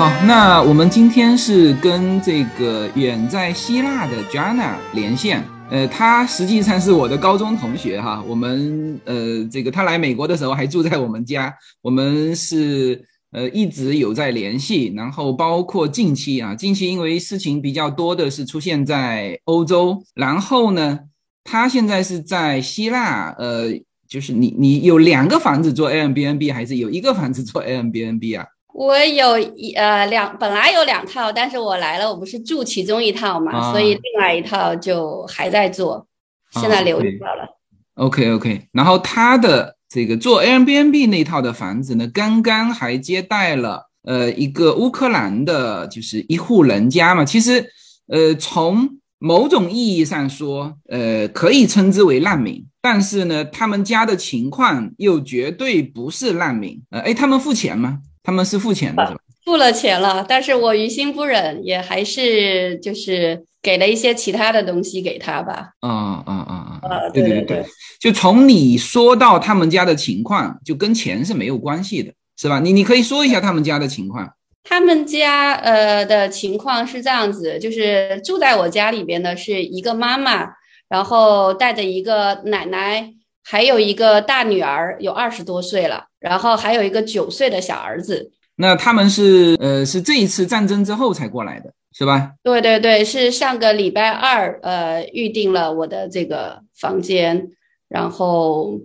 好，那我们今天是跟这个远在希腊的 Jana 连线，呃，他实际上是我的高中同学哈，我们呃，这个他来美国的时候还住在我们家，我们是呃一直有在联系，然后包括近期啊，近期因为事情比较多的是出现在欧洲，然后呢，他现在是在希腊，呃，就是你你有两个房子做 Airbnb 还是有一个房子做 Airbnb 啊？我有一呃两，本来有两套，但是我来了，我不是住其中一套嘛，所以另外一套就还在做，现在留着了。OK OK，然后他的这个做 Airbnb 那套的房子呢，刚刚还接待了呃一个乌克兰的，就是一户人家嘛。其实呃从某种意义上说，呃可以称之为难民，但是呢他们家的情况又绝对不是难民。呃哎，他们付钱吗？他们是付钱的，是吧？付了钱了，但是我于心不忍，也还是就是给了一些其他的东西给他吧。啊啊啊啊！对对对，就从你说到他们家的情况，就跟钱是没有关系的，是吧？你你可以说一下他们家的情况。他们家呃的情况是这样子，就是住在我家里边的是一个妈妈，然后带着一个奶奶。还有一个大女儿，有二十多岁了，然后还有一个九岁的小儿子。那他们是呃，是这一次战争之后才过来的，是吧？对对对，是上个礼拜二呃预定了我的这个房间，然后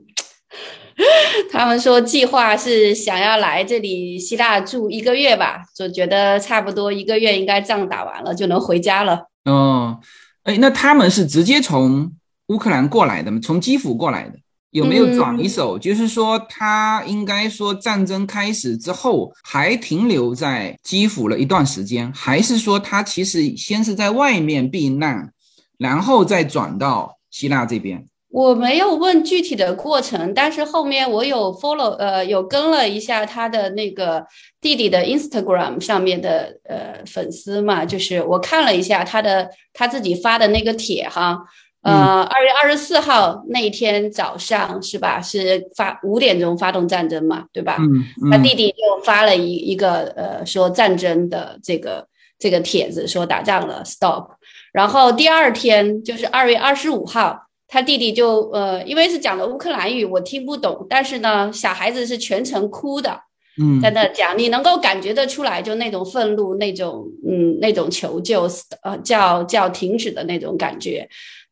他们说计划是想要来这里希腊住一个月吧，就觉得差不多一个月应该仗打完了就能回家了。哦，哎，那他们是直接从乌克兰过来的吗？从基辅过来的？有没有转一手？就是说，他应该说战争开始之后还停留在基辅了一段时间，还是说他其实先是在外面避难，然后再转到希腊这边？我没有问具体的过程，但是后面我有 follow，呃，有跟了一下他的那个弟弟的 Instagram 上面的呃粉丝嘛，就是我看了一下他的他自己发的那个帖哈。呃，二月二十四号那一天早上是吧？是发五点钟发动战争嘛，对吧？嗯，他弟弟就发了一一个呃说战争的这个这个帖子，说打仗了，stop。然后第二天就是二月二十五号，他弟弟就呃，因为是讲的乌克兰语，我听不懂，但是呢，小孩子是全程哭的，嗯，在那讲，你能够感觉得出来，就那种愤怒，那种嗯，那种求救，呃，叫叫停止的那种感觉。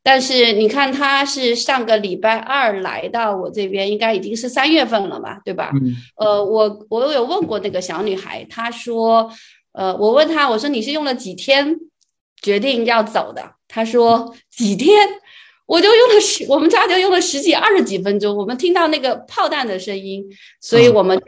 但是你看，他是上个礼拜二来到我这边，应该已经是三月份了吧，对吧？嗯。呃，我我有问过那个小女孩，她说，呃，我问她，我说你是用了几天决定要走的？她说几天，我就用了十，我们家就用了十几、二十几分钟。我们听到那个炮弹的声音，所以我们就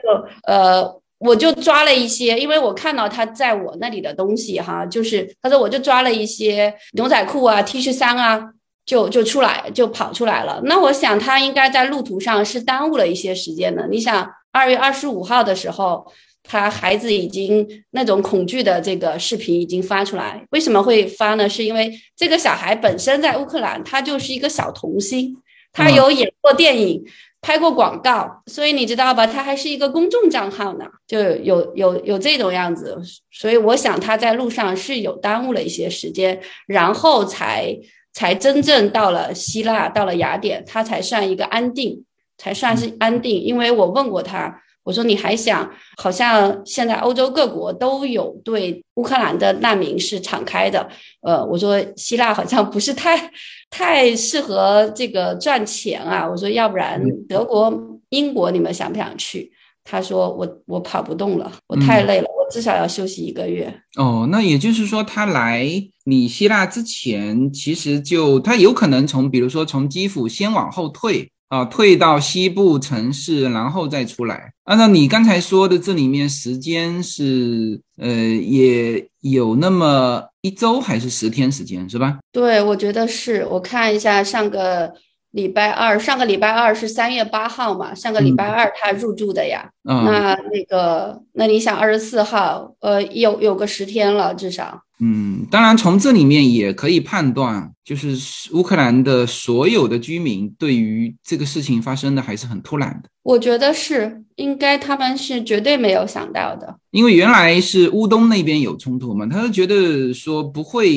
呃，我就抓了一些，因为我看到他在我那里的东西哈，就是他说我就抓了一些牛仔裤啊、T 恤衫啊。就就出来就跑出来了，那我想他应该在路途上是耽误了一些时间的。你想二月二十五号的时候，他孩子已经那种恐惧的这个视频已经发出来，为什么会发呢？是因为这个小孩本身在乌克兰，他就是一个小童星，他有演过电影，拍过广告，所以你知道吧？他还是一个公众账号呢，就有有有这种样子，所以我想他在路上是有耽误了一些时间，然后才。才真正到了希腊，到了雅典，他才算一个安定，才算是安定。因为我问过他，我说你还想，好像现在欧洲各国都有对乌克兰的难民是敞开的。呃，我说希腊好像不是太太适合这个赚钱啊。我说要不然德国、英国，你们想不想去？他说我我跑不动了，我太累了，我至少要休息一个月。哦，那也就是说，他来你希腊之前，其实就他有可能从，比如说从基辅先往后退啊，退到西部城市，然后再出来。按照你刚才说的，这里面时间是呃，也有那么一周还是十天时间，是吧？对，我觉得是。我看一下上个。礼拜二，上个礼拜二是三月八号嘛？上个礼拜二他入住的呀。那那个，那你想二十四号，呃，有有个十天了，至少嗯，当然从这里面也可以判断，就是乌克兰的所有的居民对于这个事情发生的还是很突然的。我觉得是应该，他们是绝对没有想到的，因为原来是乌东那边有冲突嘛，他是觉得说不会，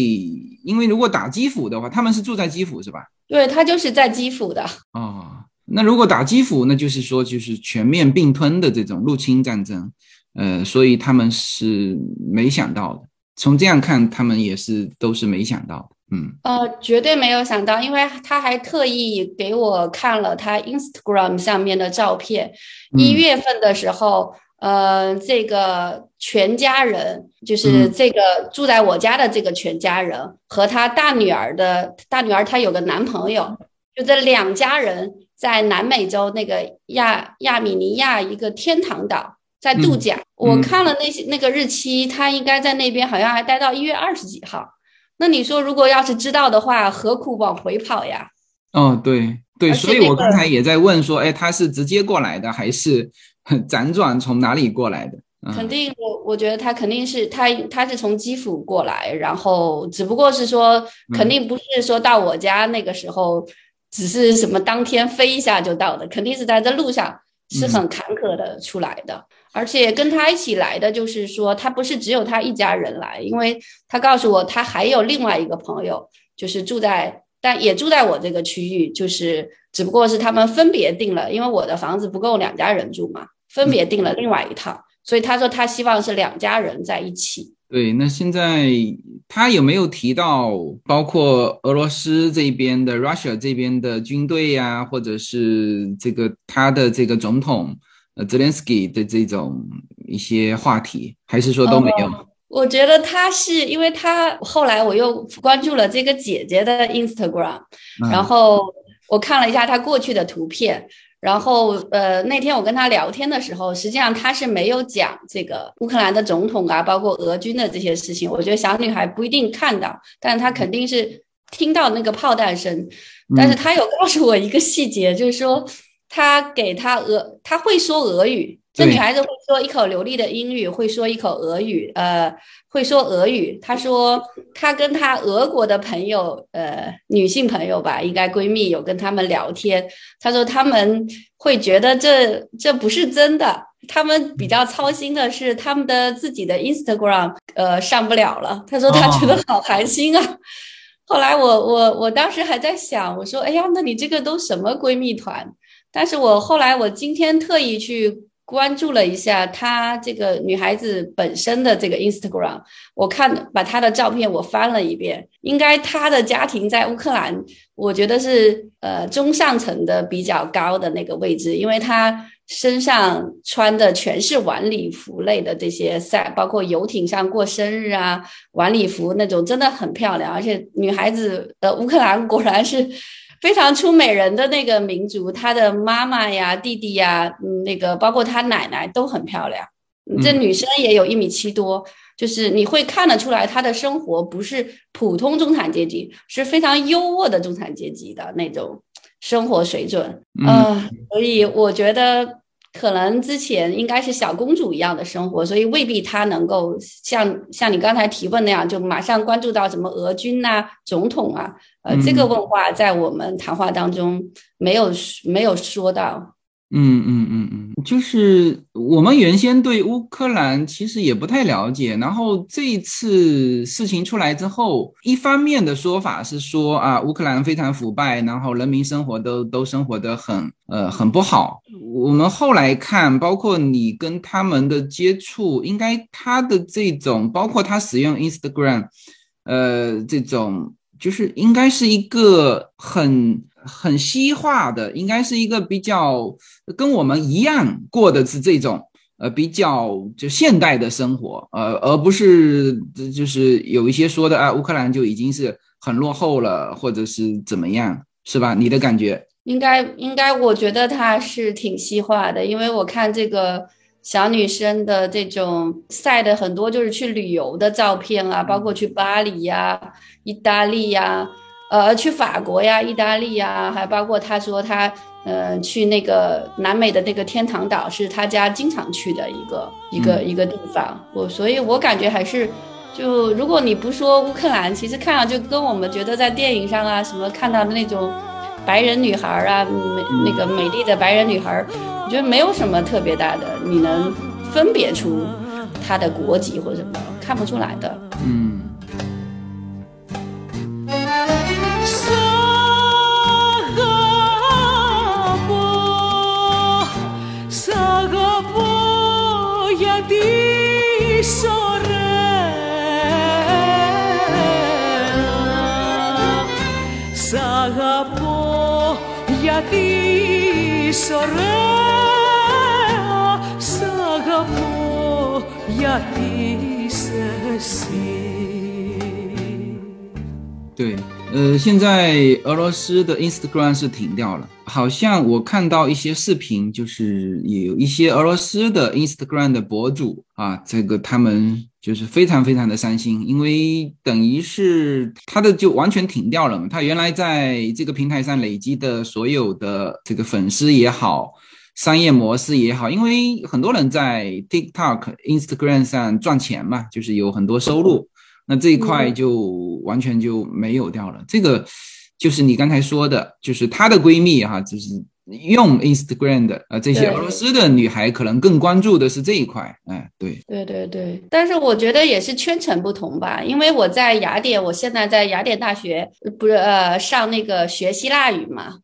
因为如果打基辅的话，他们是住在基辅是吧？对他就是在基辅的。哦，那如果打基辅，那就是说就是全面并吞的这种入侵战争，呃，所以他们是没想到的。从这样看，他们也是都是没想到的，嗯，呃，绝对没有想到，因为他还特意给我看了他 Instagram 上面的照片。一月份的时候，呃，这个全家人，就是这个住在我家的这个全家人和他大女儿的大女儿，她有个男朋友，就这两家人在南美洲那个亚亚米尼亚一个天堂岛。在度假，我看了那些那个日期，他应该在那边好像还待到一月二十几号。那你说，如果要是知道的话，何苦往回跑呀？哦，对对，所以我刚才也在问说，哎，他是直接过来的，还是 辗转从哪里过来的？肯定，我我觉得他肯定是他他是从基辅过来，然后只不过是说，肯定不是说到我家那个时候，只是什么当天飞一下就到的，肯定是在这路上是很坎坷的出来的。而且跟他一起来的，就是说他不是只有他一家人来，因为他告诉我他还有另外一个朋友，就是住在但也住在我这个区域，就是只不过是他们分别订了，因为我的房子不够两家人住嘛，分别订了另外一套，所以他说他希望是两家人在一起。对，那现在他有没有提到包括俄罗斯这边的 Russia 这边的军队呀，或者是这个他的这个总统？呃，Zelensky 的这种一些话题，还是说都没有？我觉得他是因为他后来我又关注了这个姐姐的 Instagram，然后我看了一下他过去的图片，然后呃那天我跟他聊天的时候，实际上他是没有讲这个乌克兰的总统啊，包括俄军的这些事情。我觉得小女孩不一定看到，但是她肯定是听到那个炮弹声。但是她有告诉我一个细节，就是说。他给他俄，他会说俄语。这女孩子会说一口流利的英语，会说一口俄语，呃，会说俄语。她说她跟她俄国的朋友，呃，女性朋友吧，应该闺蜜有跟他们聊天。她说他们会觉得这这不是真的，他们比较操心的是他们的自己的 Instagram，呃，上不了了。她说她觉得好寒心啊。后来我我我当时还在想，我说哎呀，那你这个都什么闺蜜团？但是我后来，我今天特意去关注了一下她这个女孩子本身的这个 Instagram，我看把她的照片我翻了一遍，应该她的家庭在乌克兰，我觉得是呃中上层的比较高的那个位置，因为她身上穿的全是晚礼服类的这些赛，包括游艇上过生日啊，晚礼服那种真的很漂亮，而且女孩子呃乌克兰果然是。非常出美人的那个民族，他的妈妈呀、弟弟呀，嗯，那个包括他奶奶都很漂亮。这女生也有一米七多，就是你会看得出来，她的生活不是普通中产阶级，是非常优渥的中产阶级的那种生活水准。嗯，所以我觉得。可能之前应该是小公主一样的生活，所以未必她能够像像你刚才提问那样，就马上关注到什么俄军呐、总统啊。呃，这个问话在我们谈话当中没有没有说到。嗯嗯嗯嗯，就是我们原先对乌克兰其实也不太了解，然后这一次事情出来之后，一方面的说法是说啊，乌克兰非常腐败，然后人民生活都都生活的很呃很不好。我们后来看，包括你跟他们的接触，应该他的这种，包括他使用 Instagram，呃，这种就是应该是一个很。很西化的，应该是一个比较跟我们一样过的是这种呃比较就现代的生活，呃，而不是就是有一些说的啊，乌克兰就已经是很落后了，或者是怎么样，是吧？你的感觉？应该应该，我觉得它是挺西化的，因为我看这个小女生的这种晒的很多就是去旅游的照片啊，包括去巴黎呀、意大利呀。呃，去法国呀、意大利呀，还包括他说他，呃，去那个南美的那个天堂岛，是他家经常去的一个一个一个地方。我所以，我感觉还是就如果你不说乌克兰，其实看上就跟我们觉得在电影上啊什么看到的那种白人女孩啊，美那个美丽的白人女孩，我觉得没有什么特别大的，你能分别出她的国籍或者什么，看不出来的。嗯。对，呃，现在俄罗斯的 Instagram 是停掉了，好像我看到一些视频，就是有一些俄罗斯的 Instagram 的博主啊，这个他们就是非常非常的伤心，因为等于是他的就完全停掉了嘛，他原来在这个平台上累积的所有的这个粉丝也好，商业模式也好，因为很多人在 TikTok、Instagram 上赚钱嘛，就是有很多收入。那这一块就完全就没有掉了。这个就是你刚才说的，就是她的闺蜜哈，就是用 Instagram 的啊，这些俄罗斯的女孩可能更关注的是这一块。哎，对，对对对。但是我觉得也是圈层不同吧，因为我在雅典，我现在在雅典大学，不是呃上那个学希腊语嘛。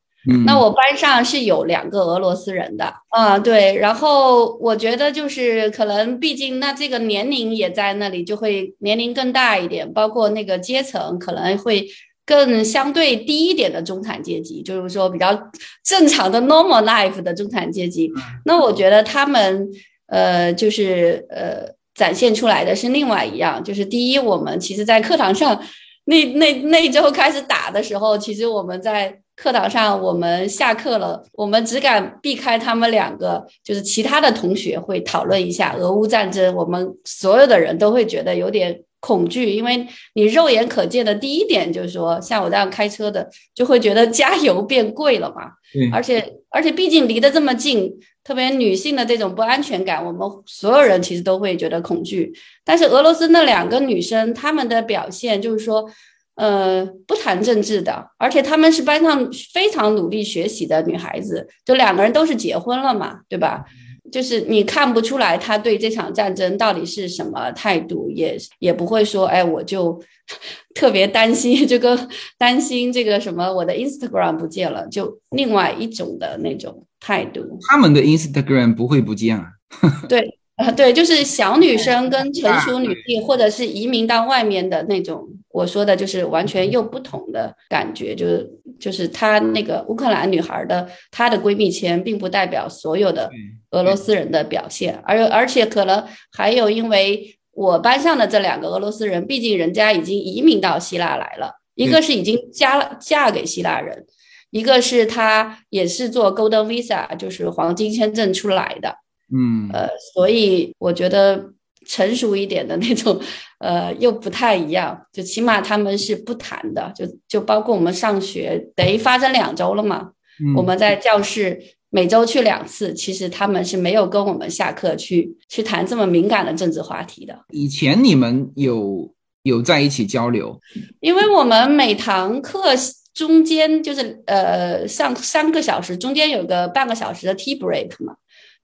那我班上是有两个俄罗斯人的啊，对，然后我觉得就是可能，毕竟那这个年龄也在那里，就会年龄更大一点，包括那个阶层可能会更相对低一点的中产阶级，就是说比较正常的 normal life 的中产阶级。那我觉得他们呃，就是呃，展现出来的是另外一样，就是第一，我们其实在课堂上那那那周开始打的时候，其实我们在。课堂上，我们下课了，我们只敢避开他们两个，就是其他的同学会讨论一下俄乌战争，我们所有的人都会觉得有点恐惧，因为你肉眼可见的第一点就是说，像我这样开车的，就会觉得加油变贵了嘛。而且而且毕竟离得这么近，特别女性的这种不安全感，我们所有人其实都会觉得恐惧。但是俄罗斯那两个女生，她们的表现就是说。呃，不谈政治的，而且她们是班上非常努力学习的女孩子，就两个人都是结婚了嘛，对吧？就是你看不出来他对这场战争到底是什么态度，也也不会说，哎，我就 特别担心，这个担心这个什么我的 Instagram 不见了，就另外一种的那种态度。他们的 Instagram 不会不见啊？对。啊，对，就是小女生跟成熟女性，或者是移民到外面的那种，我说的就是完全又不同的感觉，就是就是她那个乌克兰女孩的她的闺蜜圈，并不代表所有的俄罗斯人的表现，而而且可能还有，因为我班上的这两个俄罗斯人，毕竟人家已经移民到希腊来了，一个是已经嫁了嫁给希腊人，一个是她也是做 Golden Visa，就是黄金签证出来的。嗯，呃，所以我觉得成熟一点的那种，呃，又不太一样。就起码他们是不谈的，就就包括我们上学，等于发生两周了嘛。我们在教室每周去两次，其实他们是没有跟我们下课去去谈这么敏感的政治话题的。以前你们有有在一起交流？因为我们每堂课中间就是呃上三个小时，中间有个半个小时的 tea break 嘛。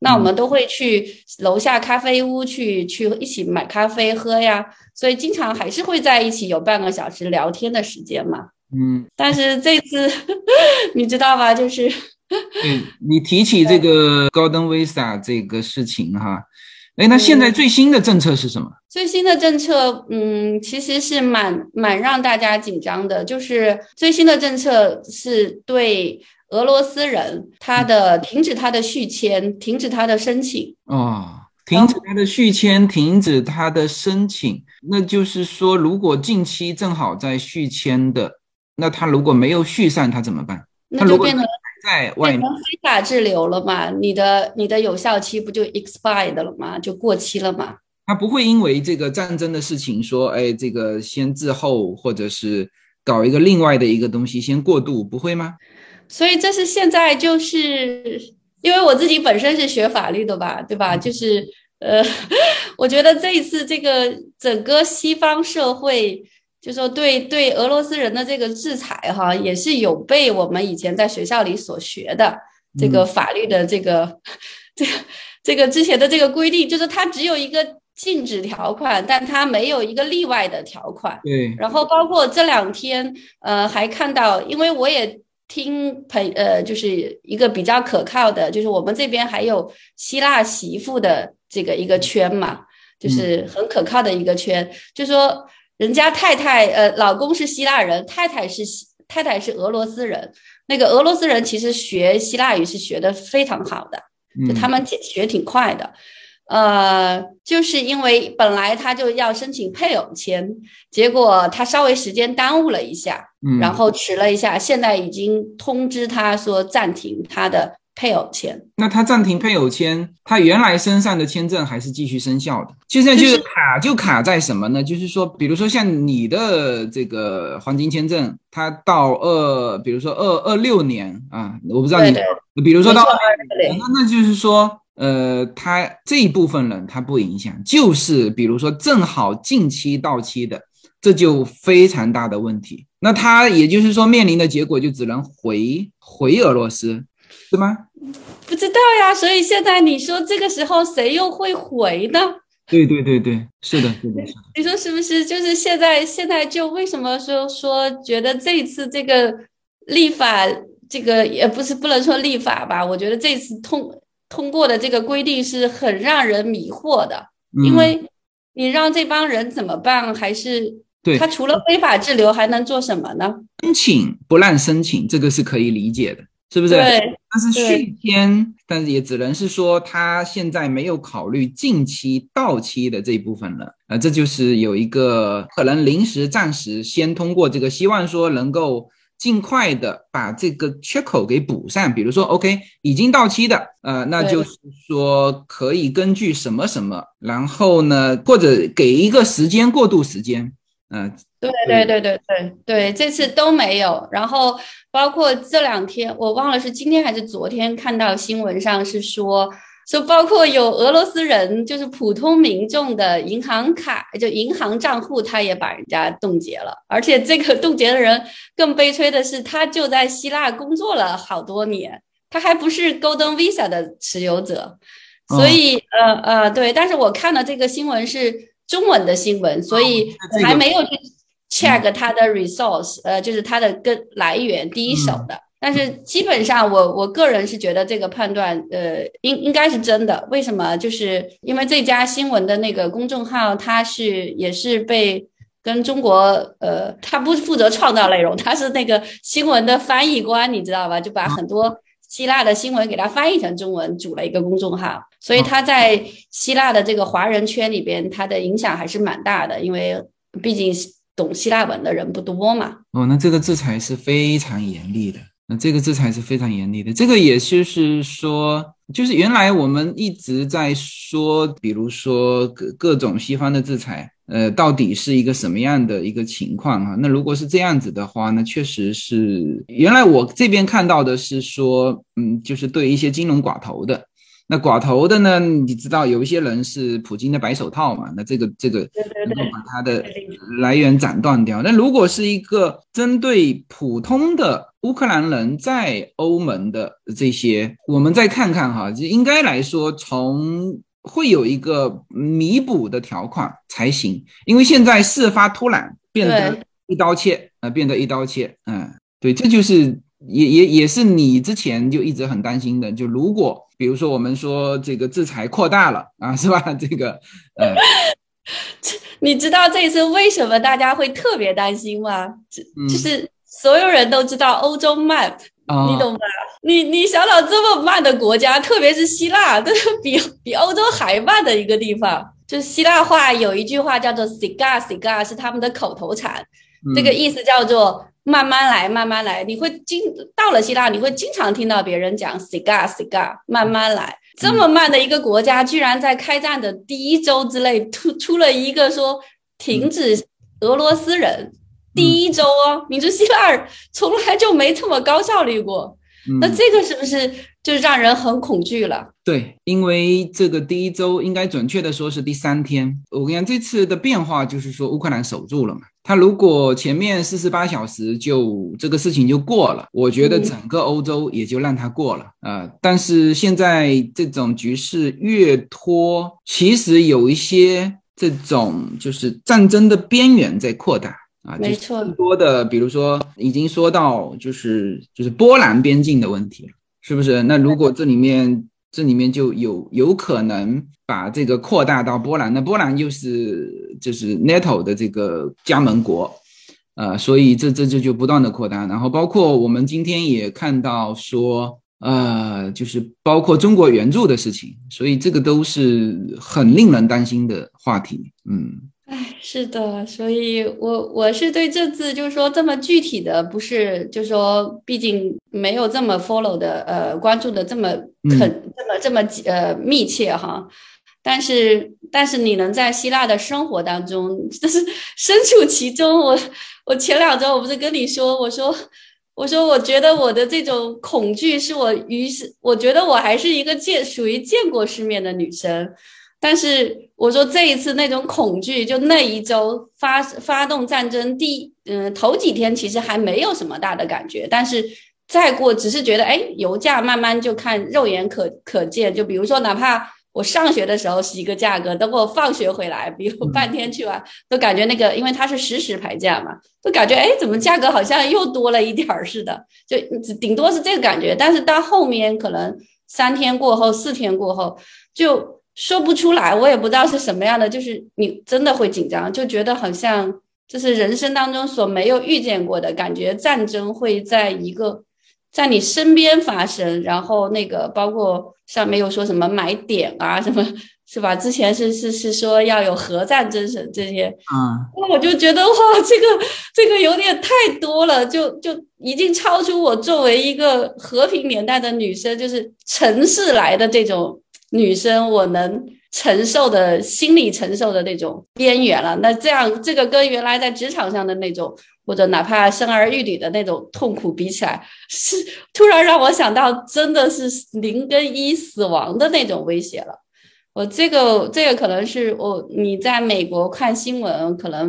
那我们都会去楼下咖啡屋去去一起买咖啡喝呀，所以经常还是会在一起有半个小时聊天的时间嘛。嗯，但是这次 你知道吧？就是，嗯，你提起这个 Golden Visa 这个事情哈，哎，那现在最新的政策是什么？最新的政策，嗯，其实是蛮蛮让大家紧张的，就是最新的政策是对。俄罗斯人，他的停止他的续签，停止他的申请哦，停止他的续签，停止他的申请。那就是说，如果近期正好在续签的，那他如果没有续上，他怎么办？那就变成在外面非法滞留了嘛？你的你的有效期不就 expired 了吗？就过期了嘛？他不会因为这个战争的事情说，哎，这个先滞后，或者是搞一个另外的一个东西先过渡，不会吗？所以这是现在就是因为我自己本身是学法律的吧，对吧？就是呃，我觉得这一次这个整个西方社会，就说对对俄罗斯人的这个制裁哈，也是有被我们以前在学校里所学的这个法律的这个这个这个之前的这个规定，就是它只有一个禁止条款，但它没有一个例外的条款。对，然后包括这两天，呃，还看到，因为我也。听朋呃，就是一个比较可靠的，就是我们这边还有希腊媳妇的这个一个圈嘛，就是很可靠的一个圈。就说人家太太呃，老公是希腊人，太太是太太是俄罗斯人。那个俄罗斯人其实学希腊语是学的非常好的，就他们学挺快的。呃，就是因为本来他就要申请配偶签，结果他稍微时间耽误了一下，然后迟了一下，现在已经通知他说暂停他的配偶签。那他暂停配偶签，他原来身上的签证还是继续生效的。现在就是卡，就卡在什么呢？就是说，比如说像你的这个黄金签证，他到二，比如说二二六年啊，我不知道你，比如说到那那就是说。呃，他这一部分人他不影响，就是比如说正好近期到期的，这就非常大的问题。那他也就是说面临的结果就只能回回俄罗斯，是吗？不知道呀，所以现在你说这个时候谁又会回呢？对对对对，是的，是的。你说是不是？就是现在现在就为什么说说觉得这次这个立法，这个也不是不能说立法吧？我觉得这次通。通过的这个规定是很让人迷惑的，因为你让这帮人怎么办？还是他除了非法滞留还能做什么呢？申请不让申请，这个是可以理解的，是不是？对。但是续签，但是也只能是说他现在没有考虑近期到期的这一部分了啊，这就是有一个可能临时暂时先通过这个，希望说能够。尽快的把这个缺口给补上，比如说，OK，已经到期的，呃，那就是说可以根据什么什么，然后呢，或者给一个时间过渡时间，嗯，对对对对对对，这次都没有，然后包括这两天，我忘了是今天还是昨天看到新闻上是说。就包括有俄罗斯人，就是普通民众的银行卡，就银行账户，他也把人家冻结了。而且这个冻结的人更悲催的是，他就在希腊工作了好多年，他还不是 Golden Visa 的持有者。所以，呃呃，对。但是我看的这个新闻是中文的新闻，所以还没有去 check 他的 resource，呃，就是他的跟来源第一手的。但是基本上，我我个人是觉得这个判断，呃，应应该是真的。为什么？就是因为这家新闻的那个公众号，它是也是被跟中国，呃，他不负责创造内容，他是那个新闻的翻译官，你知道吧？就把很多希腊的新闻给他翻译成中文，组了一个公众号。所以他在希腊的这个华人圈里边，他的影响还是蛮大的，因为毕竟懂希腊文的人不多嘛。哦，那这个制裁是非常严厉的。那这个制裁是非常严厉的，这个也就是说，就是原来我们一直在说，比如说各各种西方的制裁，呃，到底是一个什么样的一个情况啊？那如果是这样子的话，那确实是原来我这边看到的是说，嗯，就是对一些金融寡头的。那寡头的呢？你知道有一些人是普京的白手套嘛？那这个这个能够把他的来源斩断掉。那如果是一个针对普通的乌克兰人在欧盟的这些，我们再看看哈，就应该来说从会有一个弥补的条款才行，因为现在事发突然，变得一刀切啊，变得一刀切。嗯，对，这就是也也也是你之前就一直很担心的，就如果。比如说，我们说这个制裁扩大了啊，是吧？这个，呃，你知道这次为什么大家会特别担心吗？就是所有人都知道欧洲慢，你懂吧？你你想想，这么慢的国家，特别是希腊，这是比比欧洲还慢的一个地方。就是希腊话有一句话叫做 “siga siga”，是他们的口头禅，这个意思叫做。慢慢来，慢慢来，你会经到了希腊，你会经常听到别人讲 “cigar cigar”，慢慢来。这么慢的一个国家，居然在开战的第一周之内突出了一个说停止俄罗斯人，第一周哦，你说希腊从来就没这么高效率过。那这个是不是就让人很恐惧了？对，因为这个第一周应该准确的说是第三天。我跟你讲，这次的变化就是说乌克兰守住了嘛。他如果前面四十八小时就这个事情就过了，我觉得整个欧洲也就让他过了啊。但是现在这种局势越拖，其实有一些这种就是战争的边缘在扩大。啊，没错，更多的，比如说已经说到就是就是波兰边境的问题了，是不是？那如果这里面这里面就有有可能把这个扩大到波兰，那波兰又是就是 NATO 的这个加盟国，呃，所以这这这就不断的扩大，然后包括我们今天也看到说，呃，就是包括中国援助的事情，所以这个都是很令人担心的话题，嗯。哎，是的，所以我我是对这次就是说这么具体的，不是就是说，毕竟没有这么 follow 的，呃，关注的这么肯这么这么呃密切哈。但是但是你能在希腊的生活当中，就是 身处其中。我我前两周我不是跟你说，我说我说我觉得我的这种恐惧是我于是我觉得我还是一个见属于见过世面的女生。但是我说这一次那种恐惧，就那一周发发动战争第嗯头几天其实还没有什么大的感觉，但是再过只是觉得哎油价慢慢就看肉眼可可见，就比如说哪怕我上学的时候是一个价格，等我放学回来，比如半天去玩，都感觉那个因为它是实时排价嘛，都感觉哎怎么价格好像又多了一点儿似的，就顶多是这个感觉。但是到后面可能三天过后、四天过后就。说不出来，我也不知道是什么样的，就是你真的会紧张，就觉得好像这是人生当中所没有遇见过的感觉，战争会在一个在你身边发生，然后那个包括上面又说什么买点啊，什么是吧？之前是是是说要有核战争什这些，嗯，那我就觉得哇，这个这个有点太多了，就就已经超出我作为一个和平年代的女生，就是城市来的这种。女生，我能承受的心理承受的那种边缘了。那这样，这个跟原来在职场上的那种，或者哪怕生儿育女的那种痛苦比起来，是突然让我想到，真的是零跟一死亡的那种威胁了。我这个，这个可能是我你在美国看新闻可能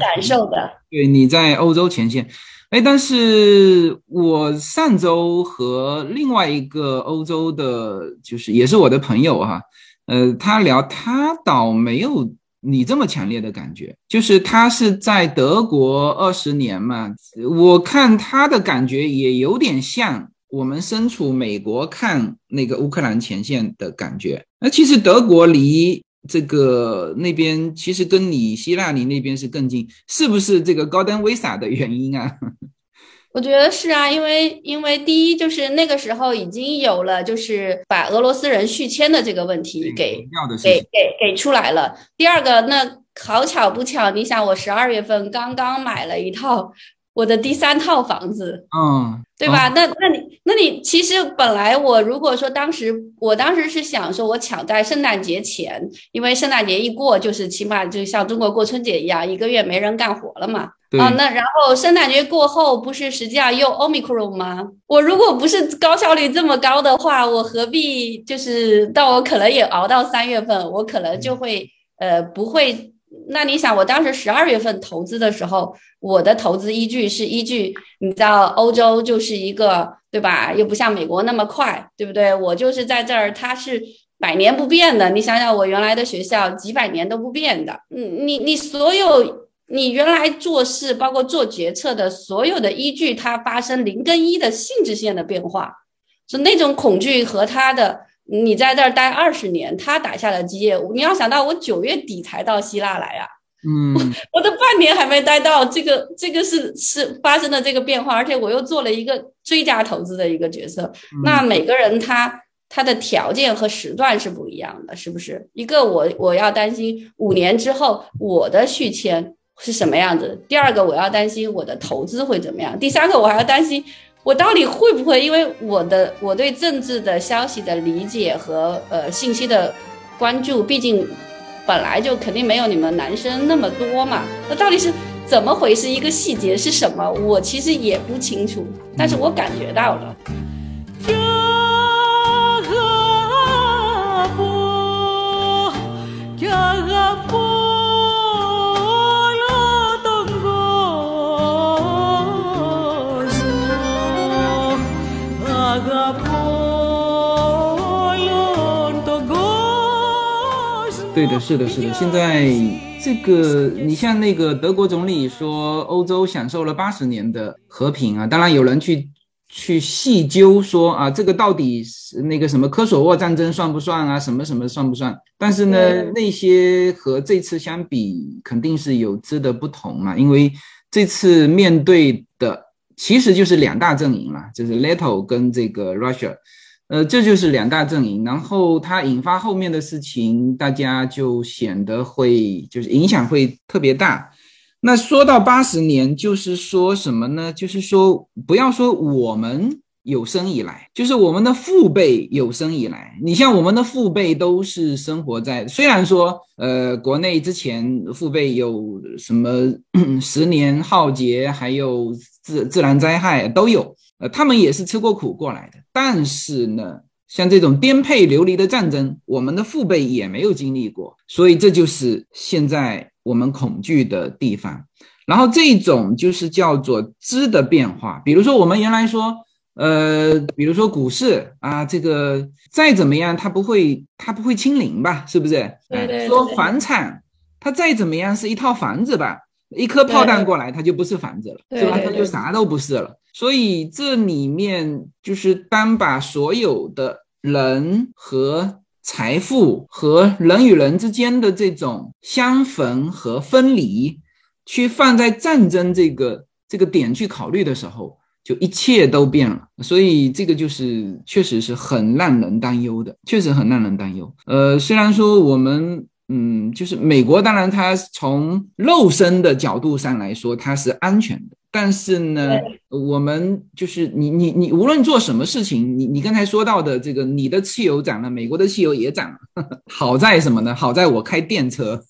感受的。对，你在欧洲前线。哎，但是我上周和另外一个欧洲的，就是也是我的朋友哈，呃，他聊，他倒没有你这么强烈的感觉，就是他是在德国二十年嘛，我看他的感觉也有点像我们身处美国看那个乌克兰前线的感觉。那其实德国离。这个那边其实跟你希腊你那边是更近，是不是这个高登 Visa 的原因啊？我觉得是啊，因为因为第一就是那个时候已经有了，就是把俄罗斯人续签的这个问题给给给给出来了。第二个，那好巧不巧，你想我十二月份刚刚买了一套。我的第三套房子，嗯，对吧？那那你那你其实本来我如果说当时我当时是想说，我抢在圣诞节前，因为圣诞节一过，就是起码就像中国过春节一样，一个月没人干活了嘛。啊，那然后圣诞节过后，不是实际上又 omicron 吗？我如果不是高效率这么高的话，我何必就是到我可能也熬到三月份，我可能就会呃不会。那你想，我当时十二月份投资的时候，我的投资依据是依据，你知道，欧洲就是一个，对吧？又不像美国那么快，对不对？我就是在这儿，它是百年不变的。你想想，我原来的学校几百年都不变的。你你你所有你原来做事，包括做决策的所有的依据，它发生零跟一的性质性的变化，是那种恐惧和它的。你在这儿待二十年，他打下了基业。你要想到，我九月底才到希腊来啊，嗯，我都半年还没待到，这个这个是是发生的这个变化，而且我又做了一个追加投资的一个角色。那每个人他他的条件和时段是不一样的，是不是？一个我我要担心五年之后我的续签是什么样子，第二个我要担心我的投资会怎么样，第三个我还要担心。我到底会不会？因为我的我对政治的消息的理解和呃信息的关注，毕竟本来就肯定没有你们男生那么多嘛。那到底是怎么回事，一个细节是什么，我其实也不清楚，但是我感觉到了。对的，是的，是的。现在这个，你像那个德国总理说，欧洲享受了八十年的和平啊。当然有人去去细究说啊，这个到底是那个什么科索沃战争算不算啊？什么什么算不算？但是呢，那些和这次相比，肯定是有质的不同嘛。因为这次面对的其实就是两大阵营了，就是 NATO 跟这个 Russia。呃，这就是两大阵营，然后它引发后面的事情，大家就显得会就是影响会特别大。那说到八十年，就是说什么呢？就是说不要说我们有生以来，就是我们的父辈有生以来。你像我们的父辈都是生活在，虽然说呃国内之前父辈有什么 十年浩劫，还有自自然灾害都有。呃，他们也是吃过苦过来的，但是呢，像这种颠沛流离的战争，我们的父辈也没有经历过，所以这就是现在我们恐惧的地方。然后这种就是叫做知的变化，比如说我们原来说，呃，比如说股市啊，这个再怎么样，它不会它不会清零吧？是不是？对对。说房产，它再怎么样是一套房子吧？一颗炮弹过来，它就不是房子了，是吧？它就啥都不是了。所以这里面就是当把所有的人和财富和人与人之间的这种相逢和分离，去放在战争这个这个点去考虑的时候，就一切都变了。所以这个就是确实是很让人担忧的，确实很让人担忧。呃，虽然说我们嗯，就是美国，当然它从肉身的角度上来说，它是安全的。但是呢，我们就是你你你无论做什么事情，你你刚才说到的这个，你的汽油涨了，美国的汽油也涨了。好在什么呢？好在我开电车，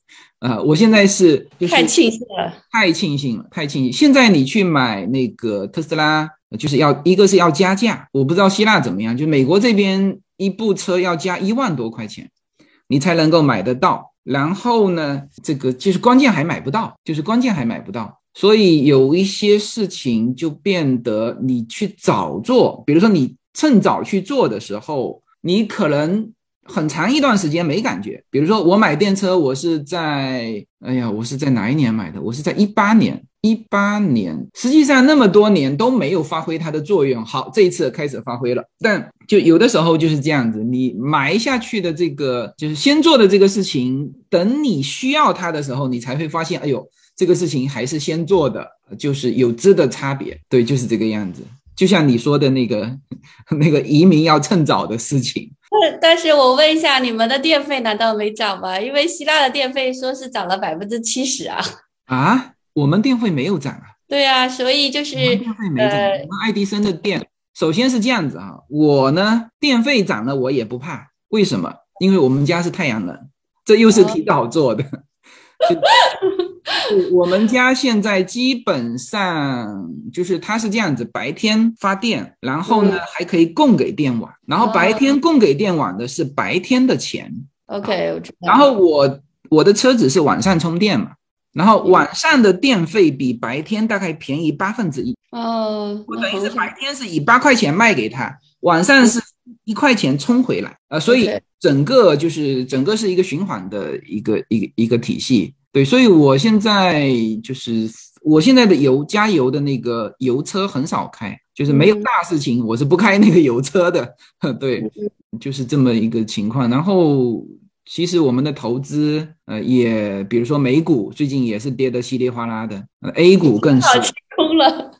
啊，我现在是太庆幸了，太庆幸了，太庆幸。现在你去买那个特斯拉，就是要一个是要加价，我不知道希腊怎么样，就美国这边一部车要加一万多块钱，你才能够买得到。然后呢，这个就是关键还买不到，就是关键还买不到。所以有一些事情就变得你去早做，比如说你趁早去做的时候，你可能很长一段时间没感觉。比如说我买电车，我是在，哎呀，我是在哪一年买的？我是在一八年，一八年。实际上那么多年都没有发挥它的作用，好，这一次开始发挥了。但就有的时候就是这样子，你埋下去的这个就是先做的这个事情，等你需要它的时候，你才会发现，哎呦。这个事情还是先做的，就是有质的差别，对，就是这个样子。就像你说的那个那个移民要趁早的事情。但 但是我问一下，你们的电费难道没涨吗？因为希腊的电费说是涨了百分之七十啊。啊，我们电费没有涨啊。对啊，所以就是电费没涨。我们爱迪生的电，首先是这样子啊，我呢电费涨了我也不怕，为什么？因为我们家是太阳能，这又是提早做的。我们家现在基本上就是它是这样子，白天发电，然后呢还可以供给电网，然后白天供给电网的是白天的钱。OK，我知道。然后我我的车子是晚上充电嘛，然后晚上的电费比白天大概便宜八分之一。哦，我等于是白天是以八块钱卖给他，晚上是一块钱充回来啊，所以整个就是整个是一个循环的一个一个一个体系。对，所以我现在就是我现在的油加油的那个油车很少开，就是没有大事情我是不开那个油车的。对，就是这么一个情况。然后其实我们的投资，呃，也比如说美股最近也是跌得稀里哗啦的呃，A 股更是空了。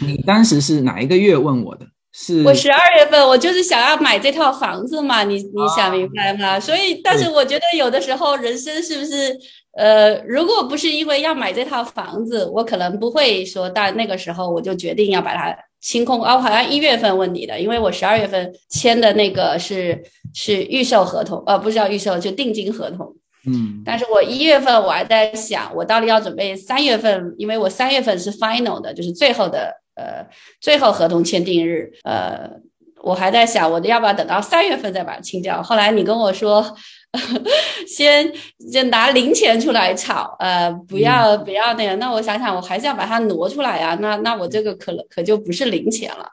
你当时是哪一个月问我的？是 我十二月份，我就是想要买这套房子嘛，你你想明白吗？所以，但是我觉得有的时候人生是不是，呃，如果不是因为要买这套房子，我可能不会说到那个时候我就决定要把它清空。哦，好像一月份问你的，因为我十二月份签的那个是是预售合同，呃，不是叫预售，就定金合同。嗯，但是我一月份我还在想，我到底要准备三月份，因为我三月份是 final 的，就是最后的呃最后合同签订日，呃，我还在想，我要不要等到三月份再把它清掉？后来你跟我说，先就拿零钱出来炒，呃，不要不要那样，那我想想，我还是要把它挪出来啊，那那我这个可可就不是零钱了，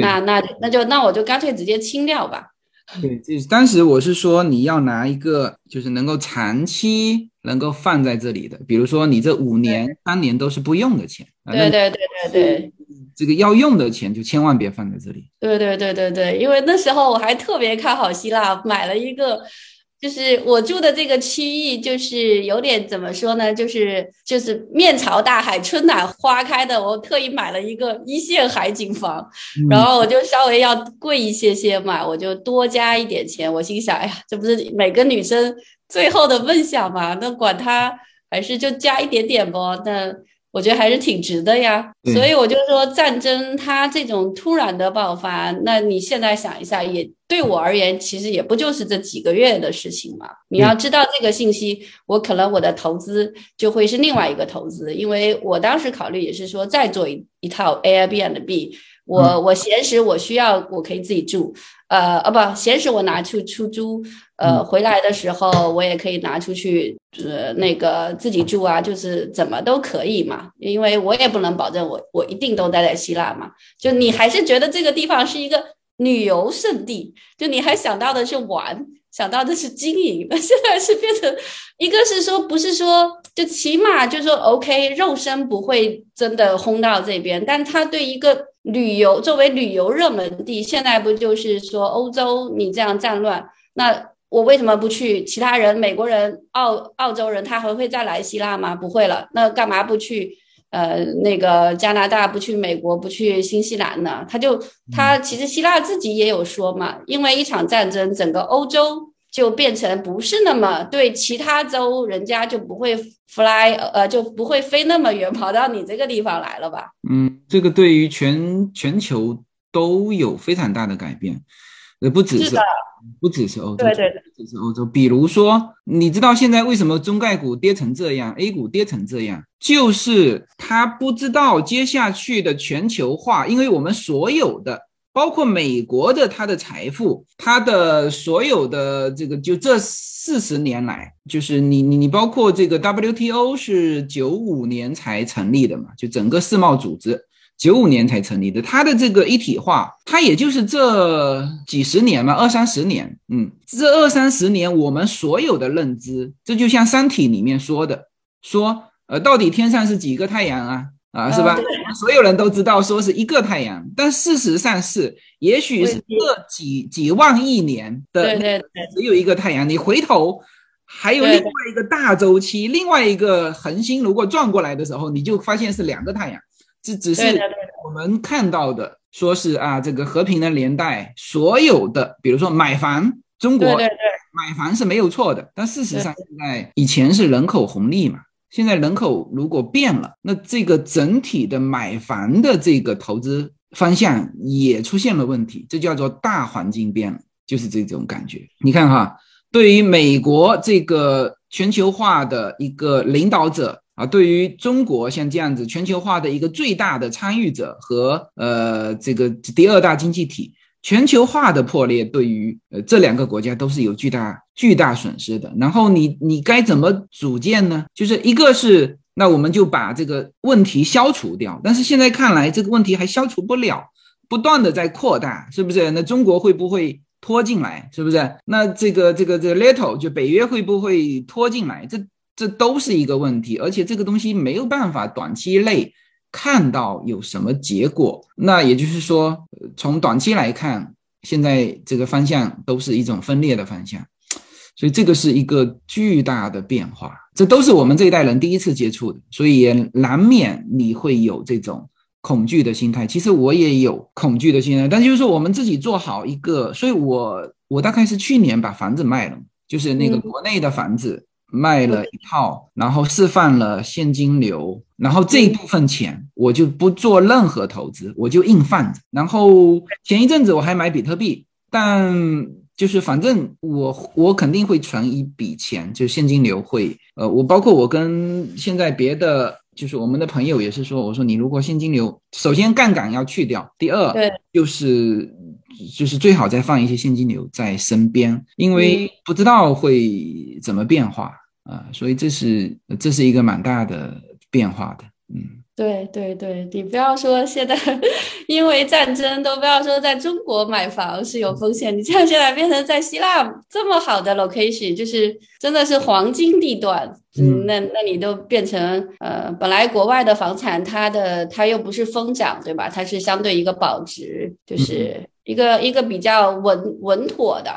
那那那就那我就干脆直接清掉吧。对，就是当时我是说你要拿一个就是能够长期能够放在这里的，比如说你这五年、三年都是不用的钱。对对对对对，这个要用的钱就千万别放在这里。对对对对对，因为那时候我还特别看好希腊，买了一个。就是我住的这个区域，就是有点怎么说呢？就是就是面朝大海，春暖花开的。我特意买了一个一线海景房，然后我就稍微要贵一些些嘛，我就多加一点钱。我心想，哎呀，这不是每个女生最后的梦想嘛？那管它，还是就加一点点不？那。我觉得还是挺值的呀，所以我就说战争它这种突然的爆发，那你现在想一下，也对我而言其实也不就是这几个月的事情嘛。你要知道这个信息，我可能我的投资就会是另外一个投资，因为我当时考虑也是说再做一一套 Airbnb。我我闲时我需要我可以自己住，呃呃不闲时我拿去出租，呃回来的时候我也可以拿出去，呃那个自己住啊，就是怎么都可以嘛，因为我也不能保证我我一定都待在希腊嘛，就你还是觉得这个地方是一个旅游胜地，就你还想到的是玩。想到的是经营，那 现在是变成，一个是说不是说，就起码就说 OK，肉身不会真的轰到这边，但他对一个旅游作为旅游热门地，现在不就是说欧洲你这样战乱，那我为什么不去？其他人美国人、澳澳洲人他还会再来希腊吗？不会了，那干嘛不去？呃，那个加拿大不去美国，不去新西兰呢？他就他其实希腊自己也有说嘛，因为一场战争，整个欧洲就变成不是那么对其他州，人家就不会 fly，呃，就不会飞那么远跑到你这个地方来了吧？嗯，这个对于全全球都有非常大的改变，呃，不只是。不只是欧洲，对对对，只是欧洲。比如说，你知道现在为什么中概股跌成这样，A 股跌成这样，就是他不知道接下去的全球化，因为我们所有的，包括美国的它的财富，它的所有的这个，就这四十年来，就是你你你，包括这个 WTO 是九五年才成立的嘛，就整个世贸组织。九五年才成立的，它的这个一体化，它也就是这几十年嘛，二三十年，嗯，这二三十年我们所有的认知，这就像《三体》里面说的，说，呃，到底天上是几个太阳啊？啊，是吧？所有人都知道说是一个太阳，但事实上是，也许是这几几万亿年的只有一个太阳，你回头还有另外一个大周期，另外一个恒星如果转过来的时候，你就发现是两个太阳。这只是我们看到的，说是啊，这个和平的年代，所有的，比如说买房，中国买房是没有错的，但事实上现在以前是人口红利嘛，现在人口如果变了，那这个整体的买房的这个投资方向也出现了问题，这叫做大环境变了，就是这种感觉。你看哈，对于美国这个全球化的一个领导者。啊，对于中国像这样子全球化的一个最大的参与者和呃这个第二大经济体，全球化的破裂对于呃这两个国家都是有巨大巨大损失的。然后你你该怎么组建呢？就是一个是那我们就把这个问题消除掉，但是现在看来这个问题还消除不了，不断的在扩大，是不是？那中国会不会拖进来？是不是？那这个这个这个 little 就北约会不会拖进来？这？这都是一个问题，而且这个东西没有办法短期内看到有什么结果。那也就是说，从短期来看，现在这个方向都是一种分裂的方向，所以这个是一个巨大的变化。这都是我们这一代人第一次接触的，所以也难免你会有这种恐惧的心态。其实我也有恐惧的心态，但就是说我们自己做好一个，所以我我大概是去年把房子卖了，就是那个国内的房子。卖了一套，然后释放了现金流，然后这一部分钱我就不做任何投资，我就硬放着。然后前一阵子我还买比特币，但就是反正我我肯定会存一笔钱，就现金流会，呃，我包括我跟现在别的就是我们的朋友也是说，我说你如果现金流，首先杠杆要去掉，第二对就是就是最好再放一些现金流在身边，因为不知道会怎么变化啊、所以这是这是一个蛮大的变化的，嗯。对对对，你不要说现在 因为战争，都不要说在中国买房是有风险，你像现在变成在希腊这么好的 location，就是真的是黄金地段，嗯那那你都变成呃，本来国外的房产它的它又不是疯涨，对吧？它是相对一个保值，就是一个一个比较稳稳妥的。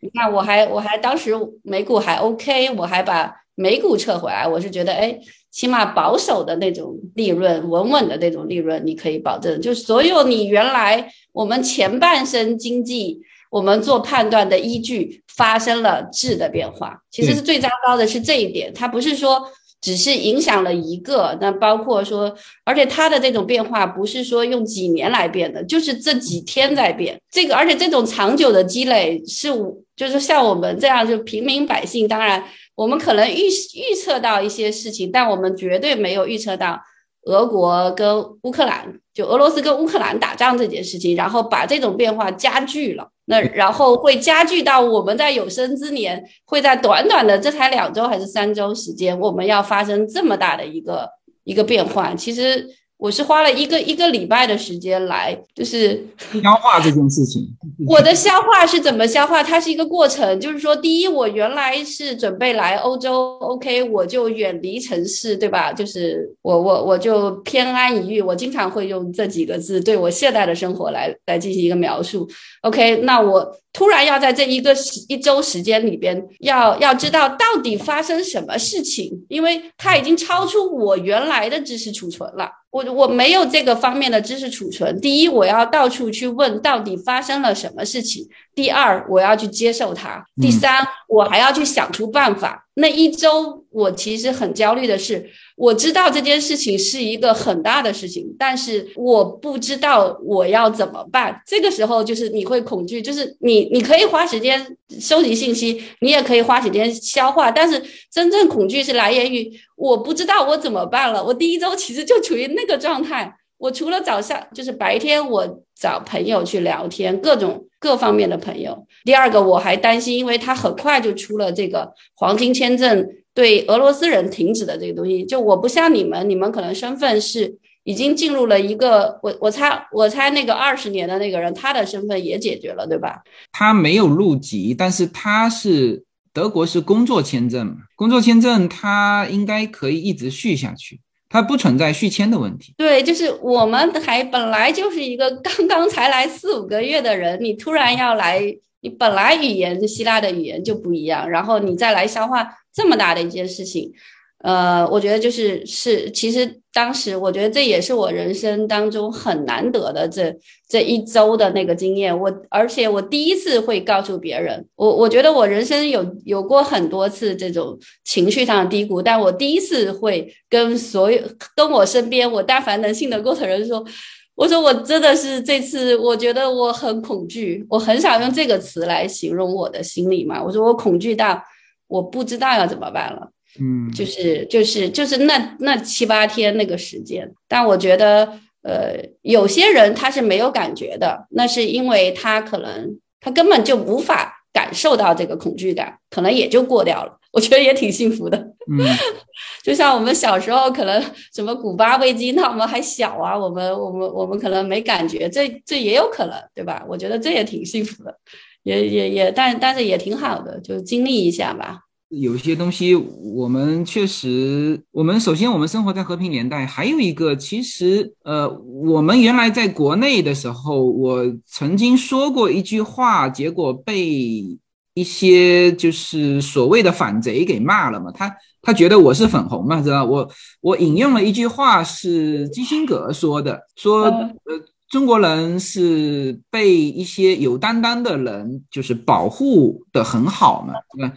你看，我还我还当时美股还 OK，我还把美股撤回来，我是觉得哎。起码保守的那种利润，稳稳的那种利润，你可以保证。就所有你原来我们前半生经济，我们做判断的依据发生了质的变化，其实是最糟糕的是这一点。它不是说只是影响了一个，那包括说，而且它的这种变化不是说用几年来变的，就是这几天在变。这个而且这种长久的积累是，就是像我们这样就平民百姓，当然。我们可能预预测到一些事情，但我们绝对没有预测到俄国跟乌克兰，就俄罗斯跟乌克兰打仗这件事情，然后把这种变化加剧了。那然后会加剧到我们在有生之年，会在短短的这才两周还是三周时间，我们要发生这么大的一个一个变化。其实。我是花了一个一个礼拜的时间来，就是消化这件事情。我的消化是怎么消化？它是一个过程，就是说，第一，我原来是准备来欧洲，OK，我就远离城市，对吧？就是我我我就偏安一隅，我经常会用这几个字对我现在的生活来来进行一个描述。OK，那我突然要在这一个时一周时间里边，要要知道到底发生什么事情，因为它已经超出我原来的知识储存了。我我没有这个方面的知识储存。第一，我要到处去问到底发生了什么事情；第二，我要去接受它；第三，我还要去想出办法。那一周，我其实很焦虑的是，我知道这件事情是一个很大的事情，但是我不知道我要怎么办。这个时候，就是你会恐惧，就是你你可以花时间收集信息，你也可以花时间消化，但是真正恐惧是来源于我不知道我怎么办了。我第一周其实就处于那个状态。我除了早上就是白天，我找朋友去聊天，各种各方面的朋友。第二个，我还担心，因为他很快就出了这个黄金签证对俄罗斯人停止的这个东西。就我不像你们，你们可能身份是已经进入了一个，我我猜我猜那个二十年的那个人，他的身份也解决了，对吧？他没有入籍，但是他是德国是工作签证，工作签证他应该可以一直续下去。它不存在续签的问题。对，就是我们还本来就是一个 刚刚才来四五个月的人，你突然要来，你本来语言希腊的语言就不一样，然后你再来消化这么大的一件事情，呃，我觉得就是是，其实当时我觉得这也是我人生当中很难得的这这一周的那个经验。我而且我第一次会告诉别人，我我觉得我人生有有过很多次这种情绪上的低谷，但我第一次会跟所有跟我身边我但凡能信得过的人说，我说我真的是这次我觉得我很恐惧，我很少用这个词来形容我的心理嘛。我说我恐惧到我不知道要怎么办了。嗯，就是就是就是那那七八天那个时间，但我觉得，呃，有些人他是没有感觉的，那是因为他可能他根本就无法感受到这个恐惧感，可能也就过掉了。我觉得也挺幸福的。嗯，就像我们小时候可能什么古巴危机，那我们还小啊，我们我们我们可能没感觉，这这也有可能，对吧？我觉得这也挺幸福的，也也也，但但是也挺好的，就经历一下吧。有些东西我们确实，我们首先我们生活在和平年代，还有一个其实，呃，我们原来在国内的时候，我曾经说过一句话，结果被一些就是所谓的反贼给骂了嘛。他他觉得我是粉红嘛，知道我我引用了一句话是基辛格说的，说呃。中国人是被一些有担当的人就是保护的很好嘛，对吧？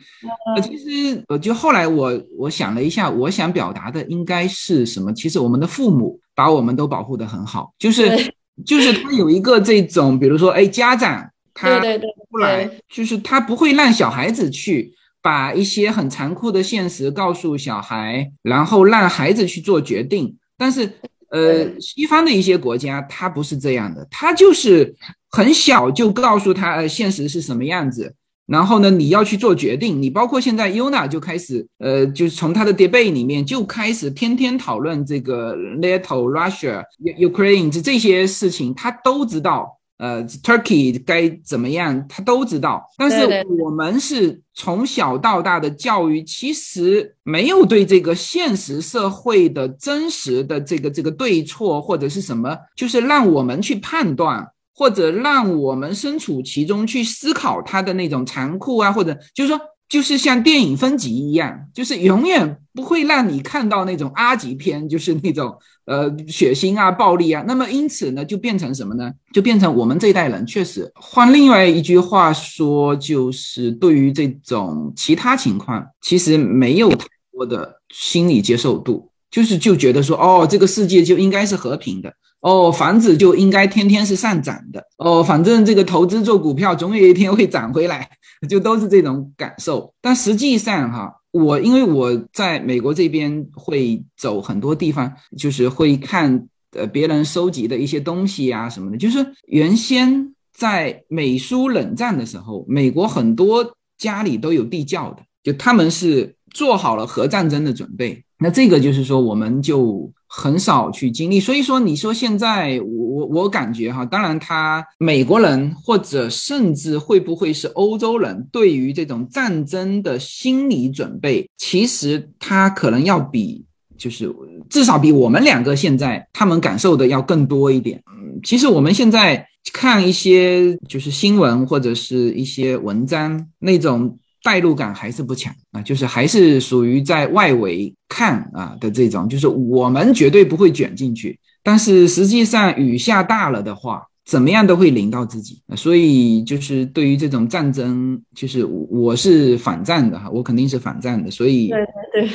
呃，其实呃，就后来我我想了一下，我想表达的应该是什么？其实我们的父母把我们都保护的很好，就是 就是他有一个这种，比如说，哎，家长他对对对出来就是他不会让小孩子去把一些很残酷的现实告诉小孩，然后让孩子去做决定。但是，呃，西方的一些国家，他不是这样的，他就是很小就告诉他，呃，现实是什么样子。然后呢，你要去做决定。你包括现在 Yuna 就开始，呃，就是从他的 debate 里面就开始天天讨论这个 NATO、Russia、Ukraine 这这些事情，他都知道。呃，Turkey 该怎么样，他都知道。但是我们是从小到大的教育，其实没有对这个现实社会的真实的这个这个对错或者是什么，就是让我们去判断。或者让我们身处其中去思考它的那种残酷啊，或者就是说，就是像电影分级一样，就是永远不会让你看到那种阿级片，就是那种呃血腥啊、暴力啊。那么因此呢，就变成什么呢？就变成我们这一代人确实换另外一句话说，就是对于这种其他情况，其实没有太多的心理接受度，就是就觉得说，哦，这个世界就应该是和平的。哦，房子就应该天天是上涨的。哦，反正这个投资做股票总有一天会涨回来，就都是这种感受。但实际上哈，我因为我在美国这边会走很多地方，就是会看呃别人收集的一些东西啊什么的。就是原先在美苏冷战的时候，美国很多家里都有地窖的，就他们是做好了核战争的准备。那这个就是说，我们就很少去经历。所以说，你说现在我我我感觉哈，当然他美国人或者甚至会不会是欧洲人，对于这种战争的心理准备，其实他可能要比就是至少比我们两个现在他们感受的要更多一点。嗯，其实我们现在看一些就是新闻或者是一些文章那种。代入感还是不强啊，就是还是属于在外围看啊的这种，就是我们绝对不会卷进去，但是实际上雨下大了的话，怎么样都会淋到自己。所以就是对于这种战争，就是我是反战的哈，我肯定是反战的。所以对对对，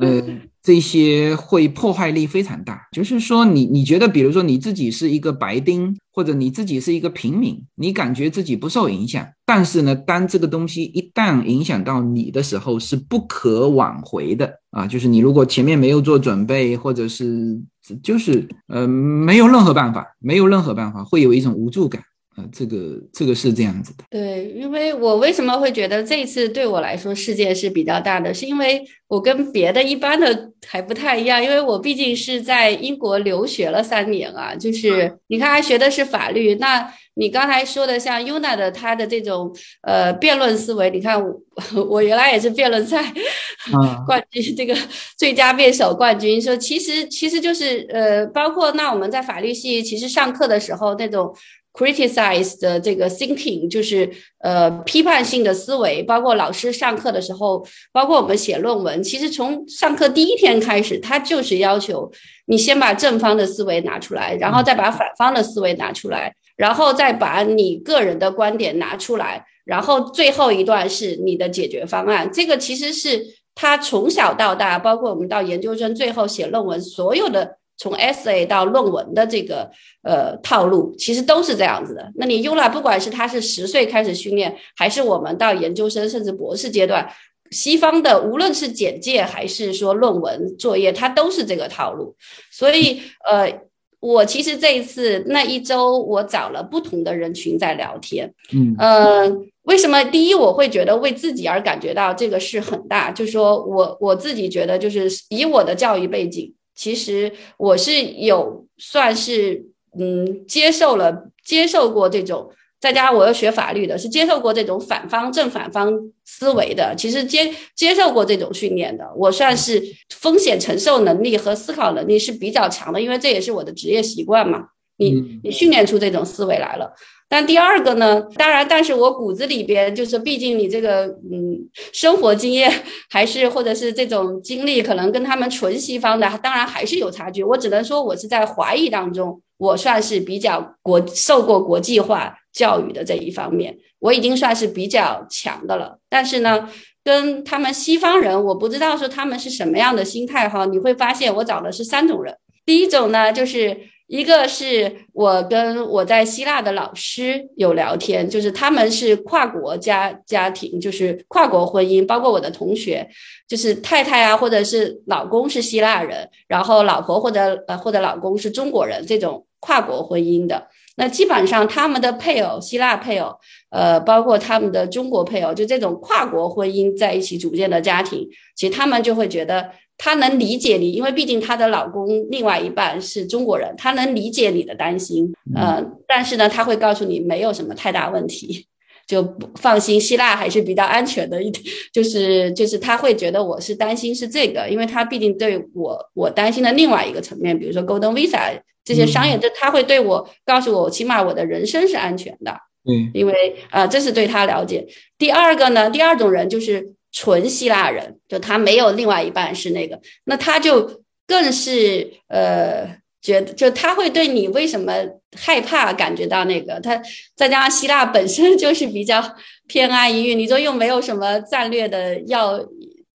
呃，这些会破坏力非常大。就是说，你你觉得，比如说你自己是一个白丁，或者你自己是一个平民，你感觉自己不受影响。但是呢，当这个东西一旦影响到你的时候，是不可挽回的啊！就是你如果前面没有做准备，或者是就是呃没有任何办法，没有任何办法，会有一种无助感啊！这个这个是这样子的。对，因为我为什么会觉得这一次对我来说世界是比较大的，是因为我跟别的一般的还不太一样，因为我毕竟是在英国留学了三年啊，就是你看还学的是法律，那。你刚才说的像 Yuna 的他的这种呃辩论思维，你看我 我原来也是辩论赛 冠军，这个最佳辩手冠军。说其实其实就是呃，包括那我们在法律系其实上课的时候那种 criticize 的这个 thinking，就是呃批判性的思维，包括老师上课的时候，包括我们写论文，其实从上课第一天开始，他就是要求你先把正方的思维拿出来，然后再把反方的思维拿出来。然后再把你个人的观点拿出来，然后最后一段是你的解决方案。这个其实是他从小到大，包括我们到研究生最后写论文，所有的从 essay 到论文的这个呃套路，其实都是这样子的。那你 Ula，不管是他是十岁开始训练，还是我们到研究生甚至博士阶段，西方的无论是简介还是说论文作业，它都是这个套路。所以呃。我其实这一次那一周，我找了不同的人群在聊天。嗯，呃，为什么？第一，我会觉得为自己而感觉到这个事很大，就是说我我自己觉得，就是以我的教育背景，其实我是有算是嗯接受了接受过这种。再加上我又学法律的，是接受过这种反方正反方思维的，其实接接受过这种训练的，我算是风险承受能力和思考能力是比较强的，因为这也是我的职业习惯嘛。你你训练出这种思维来了。但第二个呢，当然，但是我骨子里边就是，毕竟你这个嗯生活经验还是或者是这种经历，可能跟他们纯西方的，当然还是有差距。我只能说，我是在华裔当中，我算是比较国受过国际化。教育的这一方面，我已经算是比较强的了。但是呢，跟他们西方人，我不知道说他们是什么样的心态哈。你会发现，我找的是三种人。第一种呢，就是一个是我跟我在希腊的老师有聊天，就是他们是跨国家家庭，就是跨国婚姻，包括我的同学，就是太太啊，或者是老公是希腊人，然后老婆或者呃或者老公是中国人，这种跨国婚姻的。那基本上他们的配偶，希腊配偶，呃，包括他们的中国配偶，就这种跨国婚姻在一起组建的家庭，其实他们就会觉得他能理解你，因为毕竟她的老公另外一半是中国人，她能理解你的担心，呃，但是呢，她会告诉你没有什么太大问题，就放心，希腊还是比较安全的一点，就是 就是他会觉得我是担心是这个，因为他毕竟对我我担心的另外一个层面，比如说 Golden Visa。这些商业，就他会对我告诉我，起码我的人身是安全的。嗯，因为呃，这是对他了解。第二个呢，第二种人就是纯希腊人，就他没有另外一半是那个，那他就更是呃，觉得就他会对你为什么害怕感觉到那个，他再加上希腊本身 就是比较偏安一隅，你说又没有什么战略的要。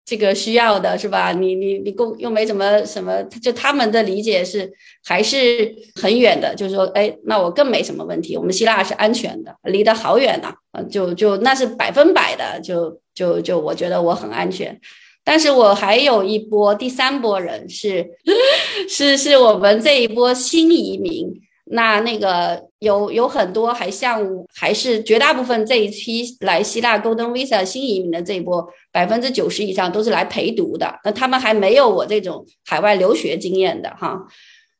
这个需要的是吧？你你你共又没什么什么，就他们的理解是还是很远的，就是说，哎，那我更没什么问题。我们希腊是安全的，离得好远呐，啊，就就那是百分百的，就就就我觉得我很安全。但是我还有一波第三波人是 是是我们这一波新移民。那那个有有很多还像还是绝大部分这一批来希腊 Golden Visa 新移民的这一波百分之九十以上都是来陪读的，那他们还没有我这种海外留学经验的哈。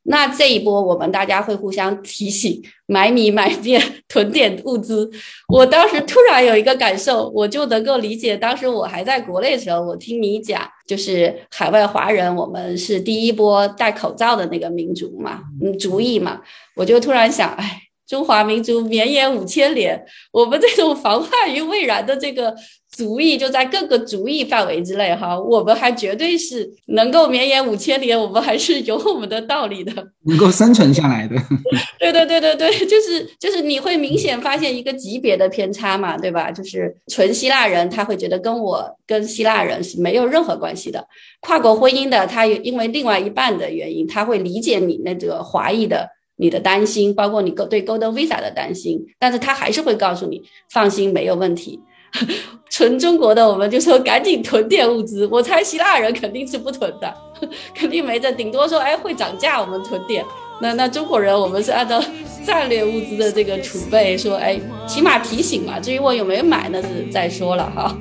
那这一波，我们大家会互相提醒，买米买面，囤点物资。我当时突然有一个感受，我就能够理解，当时我还在国内的时候，我听你讲，就是海外华人，我们是第一波戴口罩的那个民族嘛，嗯，族裔嘛，我就突然想，哎。中华民族绵延五千年，我们这种防患于未然的这个族裔，就在各个族裔范围之内哈，我们还绝对是能够绵延五千年，我们还是有我们的道理的，能够生存下来的。对对对对对，就是就是你会明显发现一个级别的偏差嘛，对吧？就是纯希腊人他会觉得跟我跟希腊人是没有任何关系的，跨国婚姻的他因为另外一半的原因，他会理解你那个华裔的。你的担心，包括你对 Golden Visa 的担心，但是他还是会告诉你，放心，没有问题。纯中国的，我们就说赶紧囤点物资。我猜希腊人肯定是不囤的，肯定没这，顶多说哎会涨价，我们囤点。那那中国人，我们是按照战略物资的这个储备，说哎，起码提醒嘛。至于我有没有买，那是再说了哈。